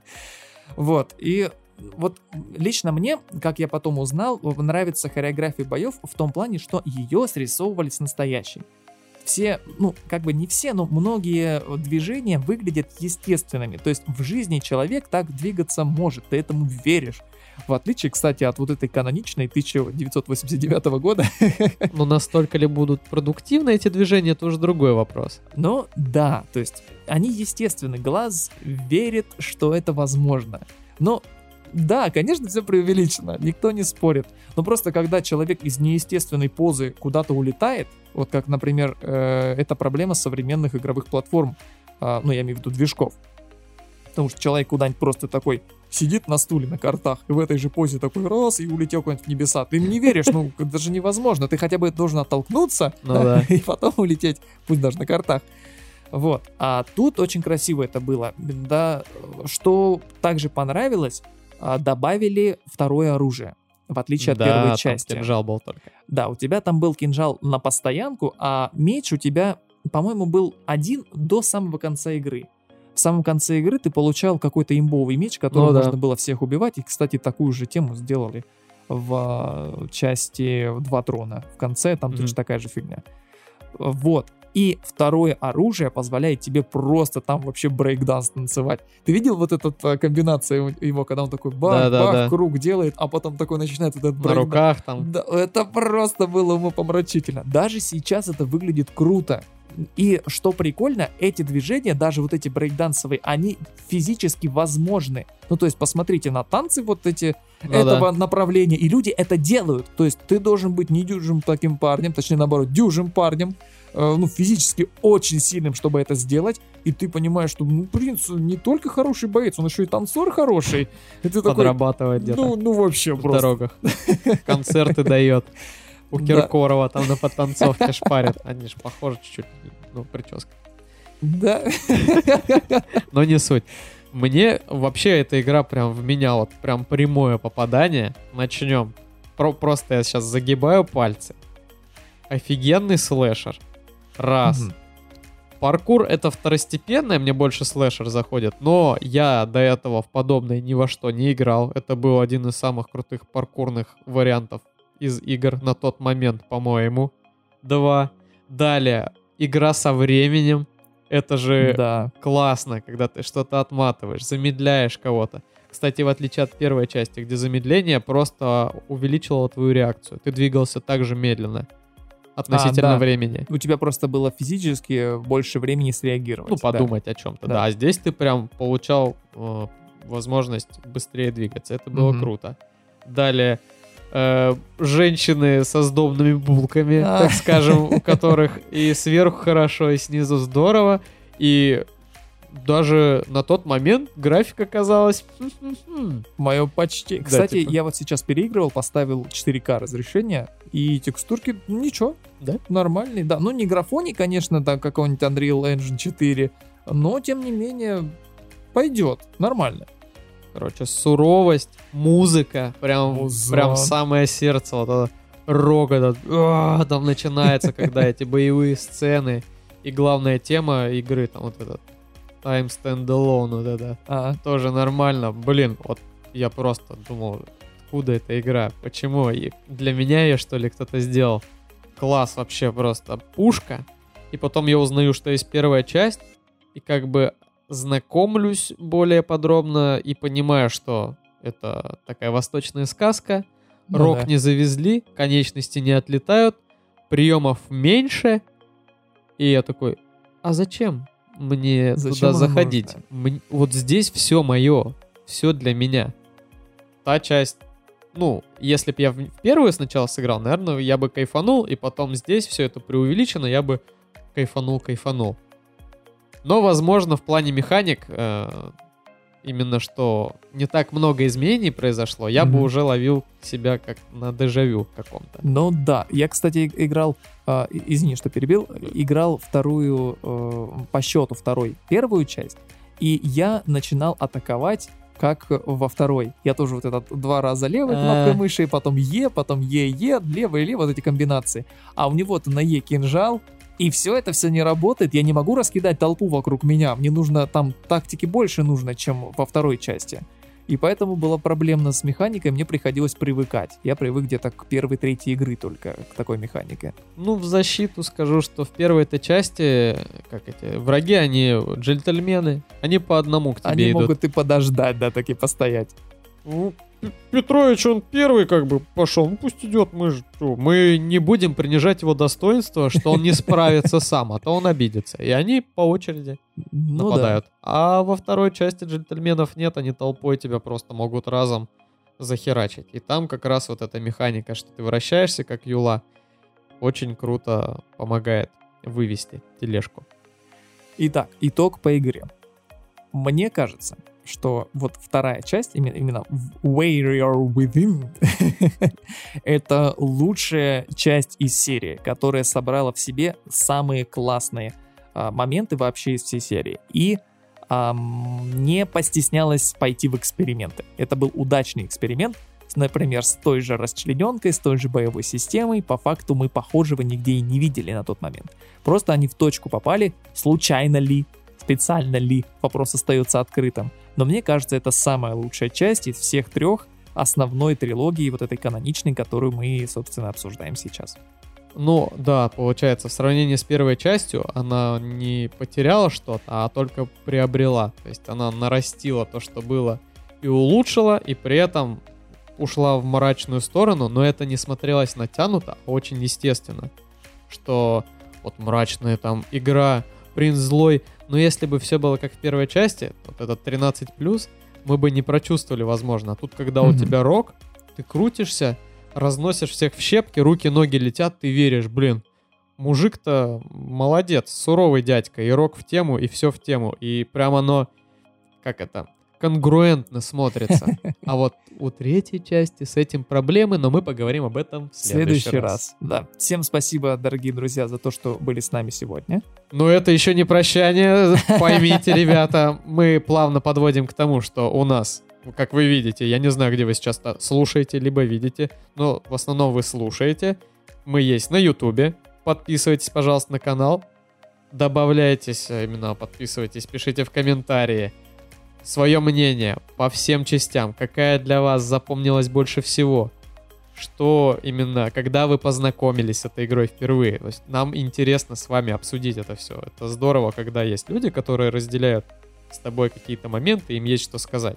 B: Вот, и вот лично мне, как я потом узнал, нравится хореография боев в том плане, что ее срисовывали с настоящей. Все, ну, как бы не все, но многие движения выглядят естественными. То есть в жизни человек так двигаться может, ты этому веришь. В отличие, кстати, от вот этой каноничной 1989 года. [laughs]
A: Но настолько ли будут продуктивны эти движения, это уже другой вопрос.
B: Но да, то есть они естественны, глаз верит, что это возможно. Но да, конечно, все преувеличено, никто не спорит. Но просто когда человек из неестественной позы куда-то улетает, вот как, например, э, это проблема современных игровых платформ, а, ну, я имею в виду движков. Потому что человек куда-нибудь просто такой сидит на стуле на картах, и в этой же позе такой раз, и улетел куда-нибудь в небеса. Ты им не веришь, ну, [laughs] это же невозможно. Ты хотя бы должен оттолкнуться,
A: Ну да. [laughs]
B: и потом улететь, пусть даже на картах. Вот. А тут очень красиво это было. Да, что также понравилось, добавили второе оружие. В отличие от
A: Да,
B: первой
A: там
B: части.
A: кинжал был только.
B: Да, у тебя там был кинжал на постоянку, а меч у тебя, по-моему, был один до самого конца игры. В самом конце игры ты получал какой-то имбовый меч, которым
A: Ну да.
B: можно было всех убивать. И, кстати, такую же тему сделали в а, части «Два трона». В конце там
A: Мгм.
B: точно такая же фигня. Вот. И второе оружие позволяет тебе просто там вообще брейкданс танцевать. Ты видел вот эту комбинацию его, когда он такой бах-бах,
A: Да-да-да.
B: круг делает, а потом такой начинает вот этот
A: На
B: брейкданс.
A: руках там.
B: Да, это просто было умопомрачительно. Даже сейчас это выглядит круто. И что прикольно, эти движения, даже вот эти брейкдансовые, они физически возможны. Ну, то есть, посмотрите на танцы вот эти
A: Ну
B: этого направления, и люди это делают. То есть, ты должен быть не дюжим таким парнем, точнее, наоборот, дюжим парнем, э, ну, физически очень сильным, чтобы это сделать, и ты понимаешь, что, ну, принц не только хороший боец, он еще и танцор хороший. И ты такой,
A: Подрабатывает где-то
B: ну, ну, вообще
A: в
B: просто.
A: дорогах. [laughs] Концерты дает. У. Киркорова там на подтанцовке шпарят. Они же похожи чуть-чуть. Ну, прическа.
B: Да. [laughs]
A: Но не суть. Мне вообще эта игра прям в меня вот прям прямое попадание. Начнем. Про- просто я сейчас загибаю пальцы. Офигенный слэшер. Раз. Паркур это второстепенное, мне больше слэшер заходит, но я до этого в подобное ни во что не играл. Это был один из самых крутых паркурных вариантов из игр на тот момент, по-моему. Два. Далее, игра со временем. Это же
B: Да.
A: классно, когда ты что-то отматываешь, замедляешь кого-то. Кстати, в отличие от первой части, где замедление просто увеличило твою реакцию. Ты двигался так же медленно относительно
B: да.
A: времени.
B: У тебя просто было физически больше времени среагировать.
A: Ну,
B: да.
A: подумать о чем-то.
B: Да.
A: Да. а здесь ты прям получал э, возможность быстрее двигаться. Это было
B: Мгм.
A: круто. Далее, э, женщины со сдобными булками,
B: А.
A: так скажем, у которых и сверху хорошо, и снизу здорово. И даже на тот момент графика казалась...
B: Мое почти.
A: Да,
B: Кстати,
A: типа.
B: я вот сейчас переигрывал, поставил 4К разрешение, и текстурки, ну, ничего.
A: Да?
B: Нормальные, да. Ну, не графоний, конечно, да, какой-нибудь Unreal Engine 4, но, тем не менее, пойдет. Нормально.
A: Короче, суровость, музыка, прям,
B: Музон.
A: прям самое сердце, вот это рок этот, «А», там начинается, когда эти боевые сцены, и главная тема игры, там вот этот Time Stand Alone, вот это,
B: А,
A: тоже нормально. Блин, вот я просто думал, откуда эта игра, почему, и для меня ее, что ли, кто-то сделал. Класс вообще просто, пушка, и потом я узнаю, что есть первая часть, и как бы знакомлюсь более подробно и понимаю, что это такая восточная сказка,
B: Ну
A: рок
B: да.
A: не завезли, конечности не отлетают, приемов меньше, и я такой, а зачем мне
B: Зачем
A: туда заходить?
B: нужно?
A: М- Вот здесь все мое, все для меня. Та часть, ну, если бы я в в первую сначала сыграл, наверное, я бы кайфанул, и потом здесь все это преувеличено, я бы кайфанул, кайфанул. Но, возможно, в плане механик, э, именно что не так много изменений произошло, я бы
B: Мгм.
A: уже ловил себя как на дежавю каком-то.
B: Ну да, я, кстати, играл, и- извини, что перебил, играл вторую, э, по счету второй, первую часть, и я начинал атаковать как во второй. Я тоже вот этот два раза левой
A: А.
B: кнопкой мыши, потом Е, потом Е, Е, левая, левая, вот эти комбинации. А у него-то на Е кинжал, и все это все не работает. Я не могу раскидать толпу вокруг меня. Мне нужно там тактики больше нужно, чем во второй части. И поэтому было проблемно с механикой, мне приходилось привыкать. Я привык где-то к первой, третьей игры только к такой механике.
A: Ну, в защиту скажу, что в первой этой части, как эти, враги, они джентльмены, они по одному к тебе
B: Они
A: идут.
B: могут и подождать, да, таки постоять.
A: Ну, Петрович, он первый как бы пошел, ну пусть идет, мы же, мы не будем принижать его достоинство, что он не [laughs] справится сам, а то он обидится. И они по очереди
B: Ну
A: нападают. А во второй части джентльменов нет, они толпой тебя просто могут разом захерачить. И там как раз вот эта механика, что ты вращаешься как юла, очень круто помогает вывести тележку.
B: Итак, итог по игре. Мне кажется, что вот вторая часть, именно, именно Warrior Within, [laughs] это лучшая часть из серии, которая собрала в себе самые классные а, моменты вообще из всей серии. И ам, не постеснялась пойти в эксперименты. Это был удачный эксперимент, например, с той же расчлененкой, с той же боевой системой. По факту мы похожего нигде и не видели на тот момент. Просто они в точку попали, случайно ли, специально ли, вопрос остается открытым. Но мне кажется, это самая лучшая часть из всех трех основной трилогии, вот этой каноничной, которую мы, собственно, обсуждаем сейчас.
A: Ну, да, получается, в сравнении с первой частью она не потеряла что-то, а только приобрела. То есть она нарастила то, что было, и улучшила, и при этом ушла в мрачную сторону, но это не смотрелось натянуто, а очень естественно. Что вот мрачная там игра, принц злой, но если бы все было как в первой части, вот этот 13+, мы бы не прочувствовали, возможно. А тут, когда у тебя рок, ты крутишься, разносишь всех в щепки, руки, ноги летят, ты веришь, блин, мужик-то молодец, суровый дядька, и рок в тему, и все в тему, и прям оно, как это, конгруентно смотрится. [laughs] А вот у третьей части с этим проблемы, но мы поговорим об этом в следующий,
B: следующий
A: раз.
B: раз. Да. Всем спасибо, дорогие друзья, за то, что были с нами сегодня.
A: Но это еще не прощание, [laughs] поймите, ребята, мы плавно подводим к тому, что у нас, как вы видите, я не знаю, где вы сейчас слушаете, либо видите, но в основном вы слушаете. Мы есть на Ютубе, подписывайтесь, пожалуйста, на канал, добавляйтесь, а именно подписывайтесь, пишите в комментарии свое мнение по всем частям, какая для вас запомнилась больше всего, что именно, когда вы познакомились с этой игрой впервые. То есть нам интересно с вами обсудить это все. Это здорово, когда есть люди, которые разделяют с тобой какие-то моменты, им есть что сказать.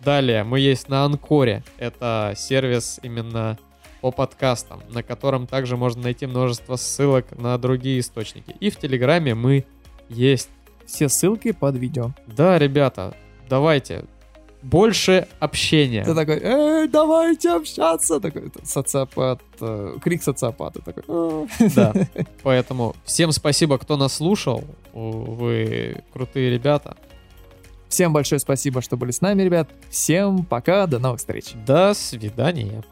A: Далее, мы есть на Анкоре. Это сервис именно по подкастам, на котором также можно найти множество ссылок на другие источники. И в Телеграме мы есть.
B: Все ссылки под видео.
A: Да, ребята, давайте больше общения.
B: Ты такой, эй, давайте общаться. Такой социопат, э, крик социопата. Такой, «Э».
A: Да. [laughs] Поэтому всем спасибо, кто нас слушал. Вы крутые ребята.
B: Всем большое спасибо, что были с нами, ребят. Всем пока, до новых встреч.
A: До свидания.